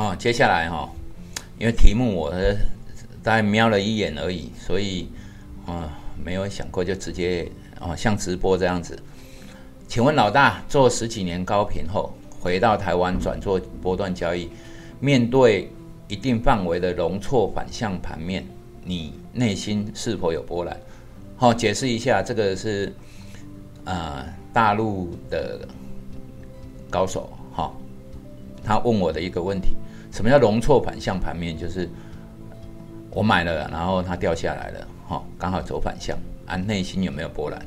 好，接下来哈，因为题目我大概瞄了一眼而已，所以啊没有想过就直接哦像直播这样子。请问老大，做十几年高频后，回到台湾转做波段交易，面对一定范围的容错反向盘面，你内心是否有波澜？好，解释一下，这个是啊大陆的高手哈，他问我的一个问题。什么叫容错反向盘面？就是我买了，然后它掉下来了，哈，刚好走反向，啊，内心有没有波澜？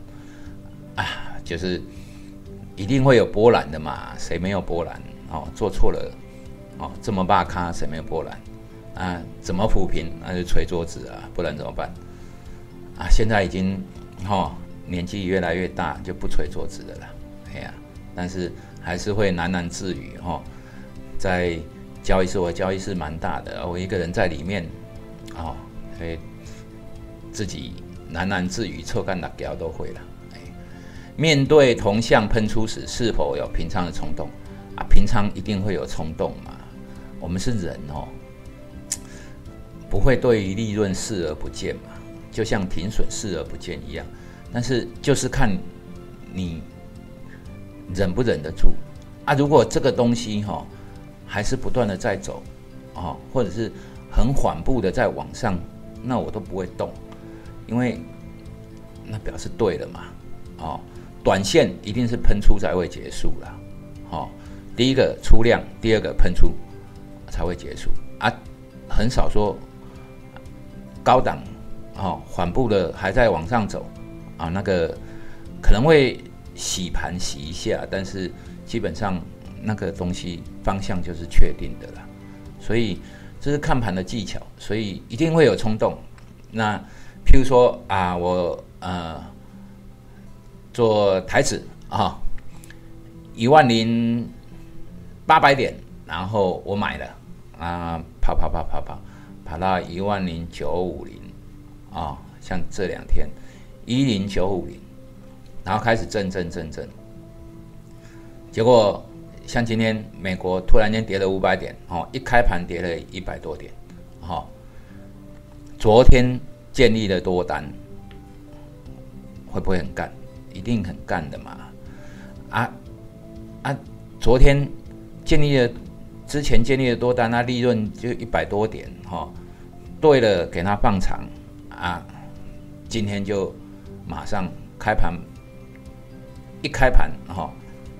啊，就是一定会有波澜的嘛，谁没有波澜？哦，做错了，哦，这么大咖，谁没有波澜？啊，怎么抚平？那就捶桌子啊，不然怎么办？啊，现在已经，哈，年纪越来越大，就不捶桌子的了，哎呀，但是还是会喃喃自语，哈，在。交易室，我交易室蛮大的，我一个人在里面，哦，所以自己喃喃自语、臭干打胶都会了。哎，面对铜像喷出时，是否有平常的冲动？啊，平常一定会有冲动嘛。我们是人哦，不会对利润视而不见嘛，就像停损视而不见一样。但是就是看你忍不忍得住啊。如果这个东西哈。还是不断的在走，啊，或者是很缓步的在往上，那我都不会动，因为那表示对了嘛，哦，短线一定是喷出才会结束了，哦，第一个出量，第二个喷出才会结束啊，很少说高档，哦，缓步的还在往上走，啊，那个可能会洗盘洗一下，但是基本上。那个东西方向就是确定的了，所以这是看盘的技巧，所以一定会有冲动。那譬如说啊，我呃做台子啊，一万零八百点，然后我买了啊，跑跑跑跑跑，跑到一万零九五零啊，像这两天一零九五零，然后开始震震震震，结果。像今天美国突然间跌了五百点，哦，一开盘跌了一百多点，哈，昨天建立的多单会不会很干？一定很干的嘛，啊啊，昨天建立的之前建立的多单，那利润就一百多点，哈，对了，给它放长，啊，今天就马上开盘，一开盘哈，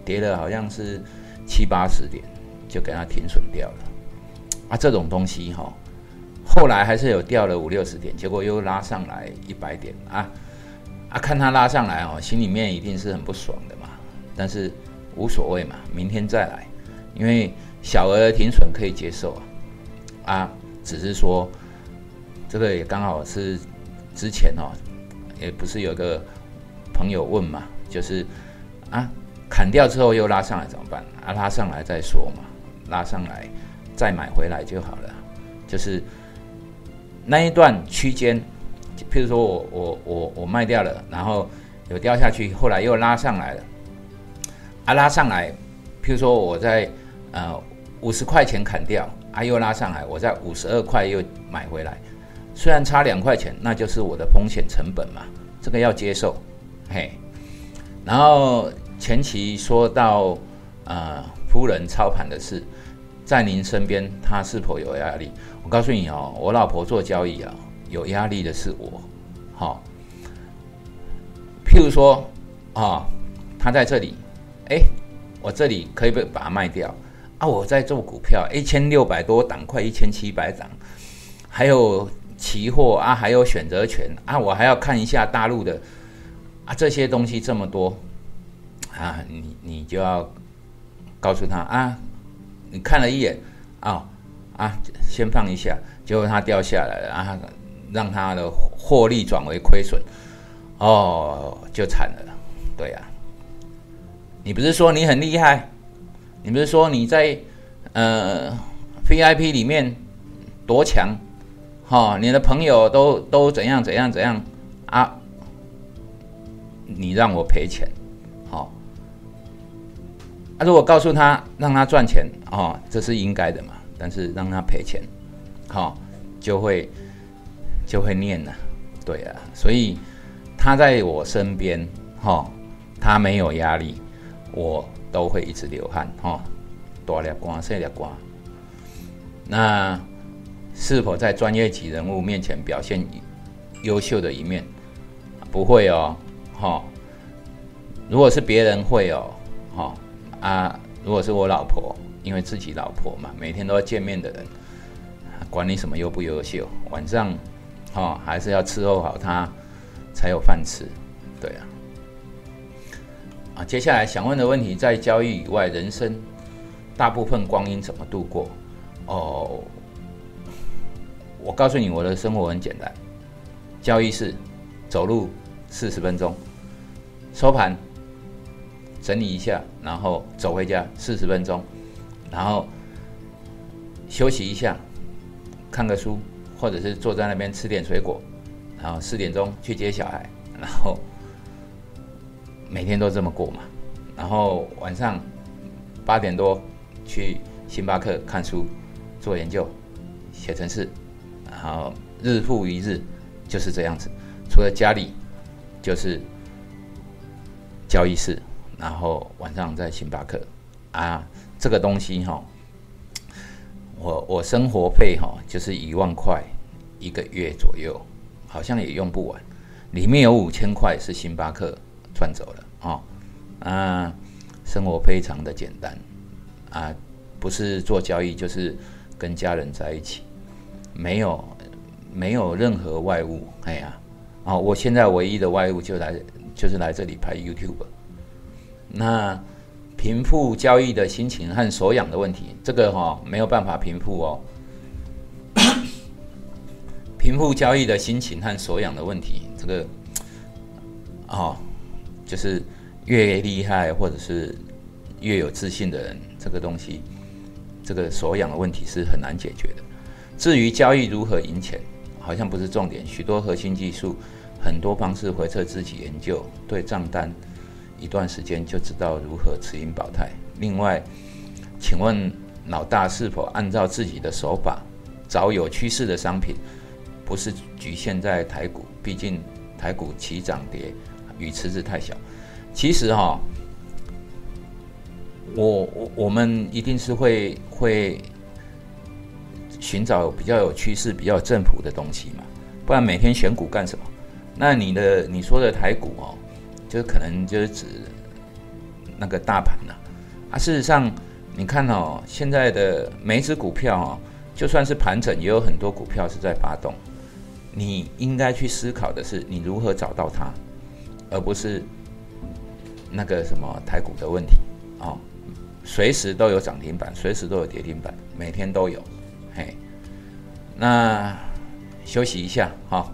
跌了好像是。七八十点就给它停损掉了啊！这种东西哈，后来还是有掉了五六十点，结果又拉上来一百点啊啊！看它拉上来哦，心里面一定是很不爽的嘛。但是无所谓嘛，明天再来，因为小额停损可以接受啊啊！只是说这个也刚好是之前哦，也不是有个朋友问嘛，就是啊。砍掉之后又拉上来怎么办？啊，拉上来再说嘛，拉上来再买回来就好了。就是那一段区间，譬如说我我我我卖掉了，然后有掉下去，后来又拉上来了。啊，拉上来，譬如说我在呃五十块钱砍掉，啊又拉上来，我在五十二块又买回来，虽然差两块钱，那就是我的风险成本嘛，这个要接受，嘿，然后。前期说到，呃，夫人操盘的事，在您身边，她是否有压力？我告诉你哦，我老婆做交易啊，有压力的是我。好，譬如说啊，她在这里，哎，我这里可以不把它卖掉啊？我在做股票，一千六百多档，快一千七百档，还有期货啊，还有选择权啊，我还要看一下大陆的啊，这些东西这么多。啊，你你就要告诉他啊，你看了一眼啊啊，先放一下，结果它掉下来了，啊，让它的获利转为亏损，哦，就惨了，对呀。你不是说你很厉害？你不是说你在呃 VIP 里面多强？哈，你的朋友都都怎样怎样怎样啊？你让我赔钱。如果告诉他让他赚钱哦，这是应该的嘛？但是让他赔钱，好，就会就会念了，对啊，所以他在我身边，哈，他没有压力，我都会一直流汗，哈，大粒光，小粒光。那是否在专业级人物面前表现优秀的一面？不会哦，哈。如果是别人会哦，哈啊，如果是我老婆，因为自己老婆嘛，每天都要见面的人，管你什么优不优秀，晚上，哦还是要伺候好她，才有饭吃，对啊。啊，接下来想问的问题，在交易以外，人生大部分光阴怎么度过？哦，我告诉你，我的生活很简单，交易是走路四十分钟，收盘。整理一下，然后走回家四十分钟，然后休息一下，看个书，或者是坐在那边吃点水果，然后四点钟去接小孩，然后每天都这么过嘛。然后晚上八点多去星巴克看书、做研究、写程式，然后日复一日就是这样子。除了家里，就是交易室。然后晚上在星巴克啊，这个东西哈，我我生活费哈就是一万块一个月左右，好像也用不完。里面有五千块是星巴克赚走了啊啊，生活非常的简单啊，不是做交易就是跟家人在一起，没有没有任何外物。哎呀啊，我现在唯一的外物就来就是来这里拍 YouTube。那贫富交易的心情和手痒的问题，这个哈没有办法平复哦。贫富交易的心情和手痒的问题，这个哦，就是越厉害或者是越有自信的人，这个东西，这个手痒的问题是很难解决的。至于交易如何赢钱，好像不是重点。许多核心技术，很多方式回测自己研究，对账单。一段时间就知道如何持盈保泰。另外，请问老大是否按照自己的手法找有趋势的商品？不是局限在台股，毕竟台股起涨跌与池子太小。其实哈，我我我们一定是会会寻找比较有趋势、比较政府的东西嘛，不然每天选股干什么？那你的你说的台股哦？就可能就是指那个大盘了啊。事实上，你看哦，现在的每一只股票哦，就算是盘整，也有很多股票是在发动。你应该去思考的是，你如何找到它，而不是那个什么台股的问题哦。随时都有涨停板，随时都有跌停板，每天都有。嘿，那休息一下，好。